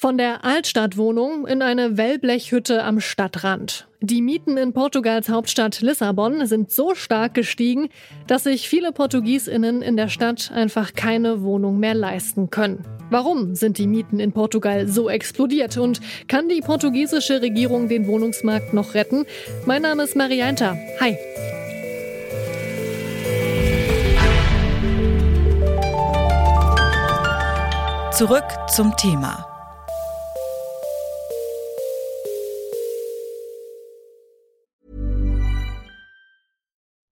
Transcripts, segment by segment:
Von der Altstadtwohnung in eine Wellblechhütte am Stadtrand. Die Mieten in Portugals Hauptstadt Lissabon sind so stark gestiegen, dass sich viele Portugiesinnen in der Stadt einfach keine Wohnung mehr leisten können. Warum sind die Mieten in Portugal so explodiert und kann die portugiesische Regierung den Wohnungsmarkt noch retten? Mein Name ist Marianta. Hi. Zurück zum Thema.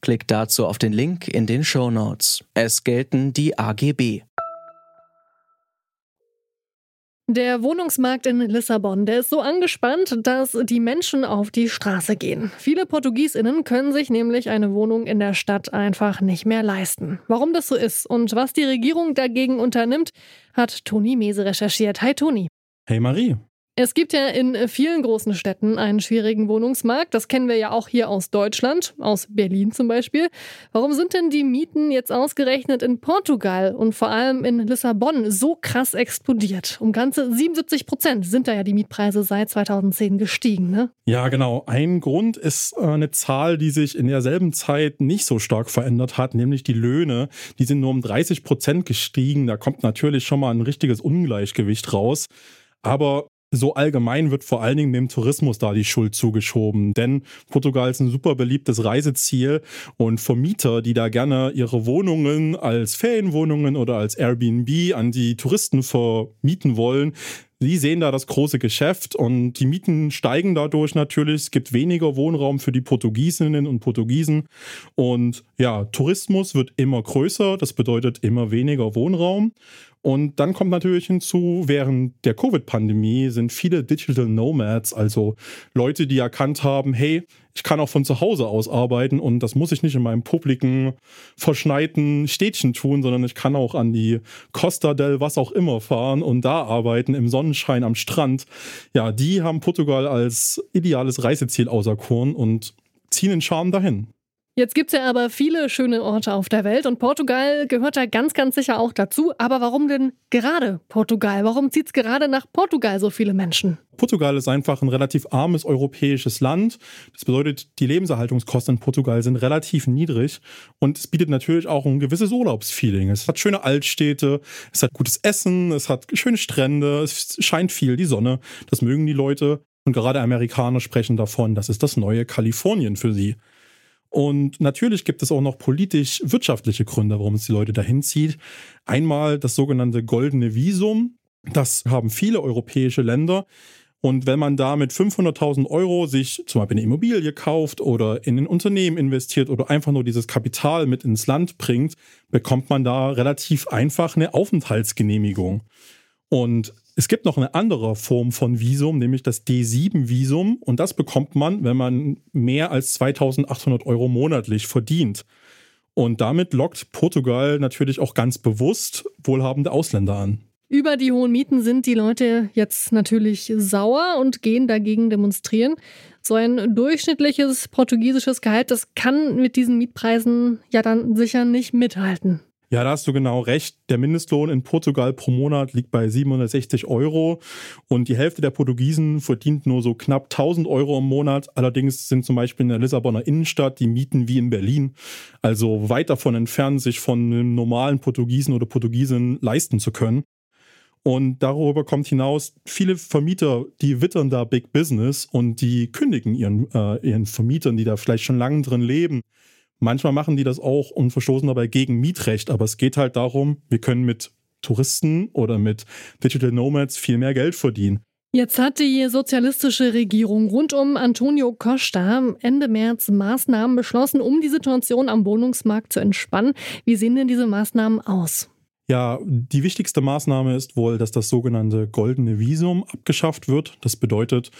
Klickt dazu auf den Link in den Show Notes. Es gelten die AGB. Der Wohnungsmarkt in Lissabon, der ist so angespannt, dass die Menschen auf die Straße gehen. Viele Portugiesinnen können sich nämlich eine Wohnung in der Stadt einfach nicht mehr leisten. Warum das so ist und was die Regierung dagegen unternimmt, hat Toni Mese recherchiert. Hi Toni. Hey Marie. Es gibt ja in vielen großen Städten einen schwierigen Wohnungsmarkt. Das kennen wir ja auch hier aus Deutschland, aus Berlin zum Beispiel. Warum sind denn die Mieten jetzt ausgerechnet in Portugal und vor allem in Lissabon so krass explodiert? Um ganze 77 Prozent sind da ja die Mietpreise seit 2010 gestiegen, ne? Ja, genau. Ein Grund ist äh, eine Zahl, die sich in derselben Zeit nicht so stark verändert hat, nämlich die Löhne. Die sind nur um 30 Prozent gestiegen. Da kommt natürlich schon mal ein richtiges Ungleichgewicht raus. Aber so allgemein wird vor allen Dingen dem Tourismus da die Schuld zugeschoben, denn Portugal ist ein super beliebtes Reiseziel und Vermieter, die da gerne ihre Wohnungen als Ferienwohnungen oder als Airbnb an die Touristen vermieten wollen, Sie sehen da das große Geschäft und die Mieten steigen dadurch natürlich. Es gibt weniger Wohnraum für die Portugiesinnen und Portugiesen. Und ja, Tourismus wird immer größer. Das bedeutet immer weniger Wohnraum. Und dann kommt natürlich hinzu, während der Covid-Pandemie sind viele Digital Nomads, also Leute, die erkannt haben, hey, ich kann auch von zu Hause aus arbeiten und das muss ich nicht in meinem publiken, verschneiten Städtchen tun, sondern ich kann auch an die Costa del was auch immer fahren und da arbeiten im Sonnenschein am Strand. Ja, die haben Portugal als ideales Reiseziel auserkoren und ziehen den Charme dahin. Jetzt gibt es ja aber viele schöne Orte auf der Welt und Portugal gehört da ganz, ganz sicher auch dazu. Aber warum denn gerade Portugal? Warum zieht es gerade nach Portugal so viele Menschen? Portugal ist einfach ein relativ armes europäisches Land. Das bedeutet, die Lebenserhaltungskosten in Portugal sind relativ niedrig und es bietet natürlich auch ein gewisses Urlaubsfeeling. Es hat schöne Altstädte, es hat gutes Essen, es hat schöne Strände, es scheint viel die Sonne. Das mögen die Leute und gerade Amerikaner sprechen davon, das ist das neue Kalifornien für sie. Und natürlich gibt es auch noch politisch-wirtschaftliche Gründe, warum es die Leute dahin zieht. Einmal das sogenannte goldene Visum. Das haben viele europäische Länder. Und wenn man da mit 500.000 Euro sich zum Beispiel eine Immobilie kauft oder in ein Unternehmen investiert oder einfach nur dieses Kapital mit ins Land bringt, bekommt man da relativ einfach eine Aufenthaltsgenehmigung. Und es gibt noch eine andere Form von Visum, nämlich das D7-Visum. Und das bekommt man, wenn man mehr als 2800 Euro monatlich verdient. Und damit lockt Portugal natürlich auch ganz bewusst wohlhabende Ausländer an. Über die hohen Mieten sind die Leute jetzt natürlich sauer und gehen dagegen demonstrieren. So ein durchschnittliches portugiesisches Gehalt, das kann mit diesen Mietpreisen ja dann sicher nicht mithalten. Ja, da hast du genau recht. Der Mindestlohn in Portugal pro Monat liegt bei 760 Euro und die Hälfte der Portugiesen verdient nur so knapp 1000 Euro im Monat. Allerdings sind zum Beispiel in der Lissabonner Innenstadt die Mieten wie in Berlin, also weit davon entfernt, sich von einem normalen Portugiesen oder Portugiesen leisten zu können. Und darüber kommt hinaus, viele Vermieter, die wittern da Big Business und die kündigen ihren, äh, ihren Vermietern, die da vielleicht schon lange drin leben, Manchmal machen die das auch und verstoßen dabei gegen Mietrecht, aber es geht halt darum, wir können mit Touristen oder mit Digital Nomads viel mehr Geld verdienen. Jetzt hat die sozialistische Regierung rund um Antonio Costa Ende März Maßnahmen beschlossen, um die Situation am Wohnungsmarkt zu entspannen. Wie sehen denn diese Maßnahmen aus? Ja, die wichtigste Maßnahme ist wohl, dass das sogenannte goldene Visum abgeschafft wird. Das bedeutet,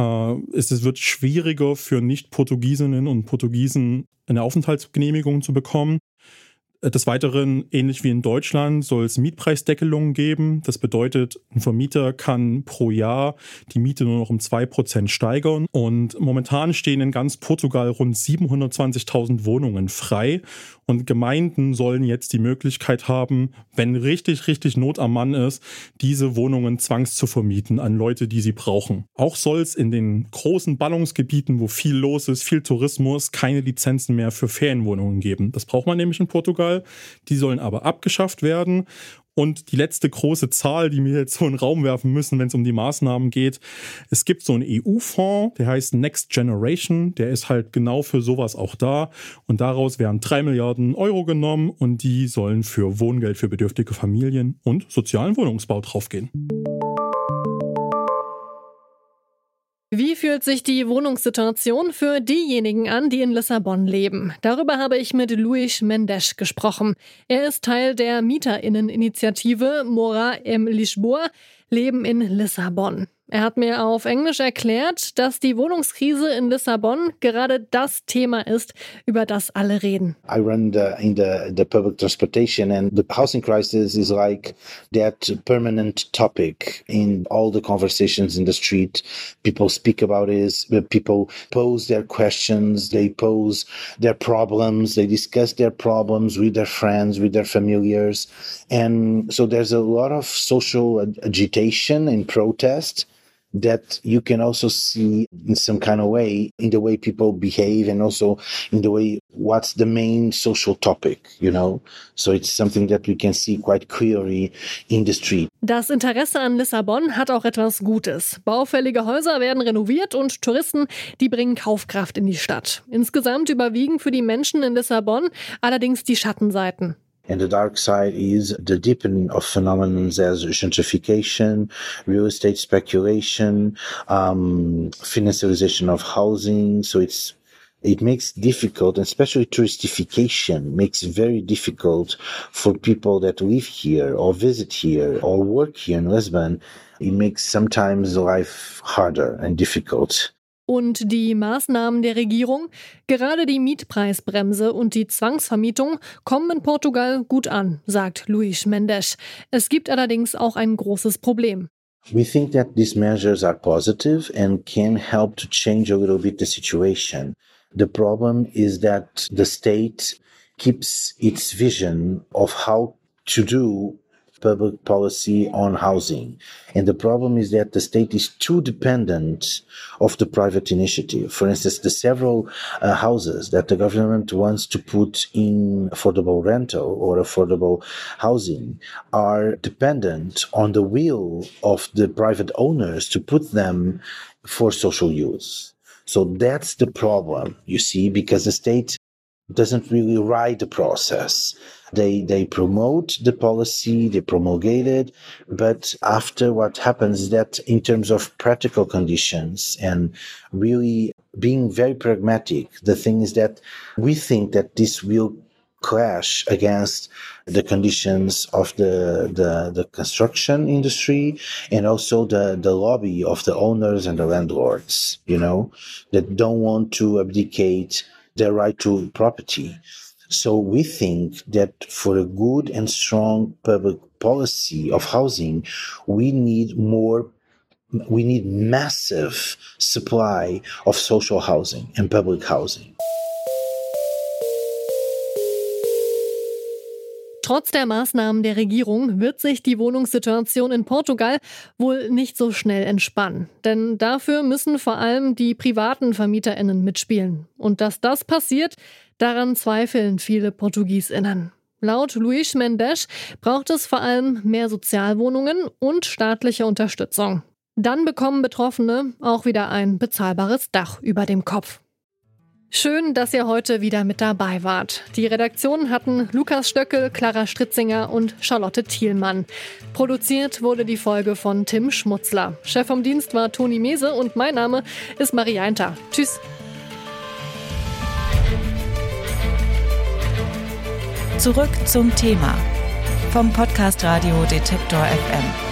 äh, es wird schwieriger für Nicht-Portugiesinnen und Portugiesen eine Aufenthaltsgenehmigung zu bekommen. Des Weiteren, ähnlich wie in Deutschland, soll es Mietpreisdeckelungen geben. Das bedeutet, ein Vermieter kann pro Jahr die Miete nur noch um zwei Prozent steigern. Und momentan stehen in ganz Portugal rund 720.000 Wohnungen frei. Und Gemeinden sollen jetzt die Möglichkeit haben, wenn richtig, richtig Not am Mann ist, diese Wohnungen zwangs zu vermieten an Leute, die sie brauchen. Auch soll es in den großen Ballungsgebieten, wo viel los ist, viel Tourismus, keine Lizenzen mehr für Ferienwohnungen geben. Das braucht man nämlich in Portugal. Fußball. Die sollen aber abgeschafft werden. Und die letzte große Zahl, die wir jetzt so in den Raum werfen müssen, wenn es um die Maßnahmen geht. Es gibt so einen EU-Fonds, der heißt Next Generation. Der ist halt genau für sowas auch da. Und daraus werden drei Milliarden Euro genommen und die sollen für Wohngeld für bedürftige Familien und sozialen Wohnungsbau draufgehen. Wie fühlt sich die Wohnungssituation für diejenigen an, die in Lissabon leben? Darüber habe ich mit Luis Mendes gesprochen. Er ist Teil der Mieterinneninitiative Mora em Lisboa, Leben in Lissabon. Er hat mir auf Englisch erklärt, dass die Wohnungskrise in Lissabon gerade das Thema ist, über das alle reden. I run the, in the, the public transportation and the housing crisis is like that permanent topic in all the conversations in the street. People speak about it, people pose their questions, they pose their problems, they discuss their problems with their friends, with their familiars. And so there's a lot of social agitation and protest that you can also see in some kind of way in the way people behave and also in the way what's the main social topic, you know? So it's something that we can see quite clearly in the street. Das Interesse an Lissabon hat auch etwas Gutes. Baufällige Häuser werden renoviert und Touristen, die bringen Kaufkraft in die Stadt. Insgesamt überwiegen für die Menschen in Lissabon allerdings die Schattenseiten. And the dark side is the deepening of phenomena as gentrification, real estate speculation, um, financialization of housing. So it's it makes difficult, especially touristification makes very difficult for people that live here or visit here or work here in Lisbon. It makes sometimes life harder and difficult. Und die Maßnahmen der Regierung, gerade die Mietpreisbremse und die Zwangsvermietung, kommen in Portugal gut an, sagt Luis Mendes. Es gibt allerdings auch ein großes Problem. We think that these measures are positive and can help to change a little bit the situation. The problem is that the state keeps its vision of how to do public policy on housing. And the problem is that the state is too dependent of the private initiative. For instance, the several uh, houses that the government wants to put in affordable rental or affordable housing are dependent on the will of the private owners to put them for social use. So that's the problem, you see, because the state doesn't really ride the process. They they promote the policy, they promulgate it, but after what happens that in terms of practical conditions and really being very pragmatic, the thing is that we think that this will clash against the conditions of the, the, the construction industry and also the, the lobby of the owners and the landlords, you know, that don't want to abdicate their right to property. So we think that for a good and strong public policy of housing, we need more we need massive supply of social housing and public housing. Trotz der Maßnahmen der Regierung wird sich die Wohnungssituation in Portugal wohl nicht so schnell entspannen. Denn dafür müssen vor allem die privaten Vermieterinnen mitspielen. Und dass das passiert, daran zweifeln viele Portugiesinnen. Laut Luis Mendes braucht es vor allem mehr Sozialwohnungen und staatliche Unterstützung. Dann bekommen Betroffene auch wieder ein bezahlbares Dach über dem Kopf. Schön, dass ihr heute wieder mit dabei wart. Die Redaktion hatten Lukas Stöckel, Clara Stritzinger und Charlotte Thielmann. Produziert wurde die Folge von Tim Schmutzler. Chef vom Dienst war Toni Mese und mein Name ist Marie Einter. Tschüss. Zurück zum Thema vom Podcast Radio Detektor FM.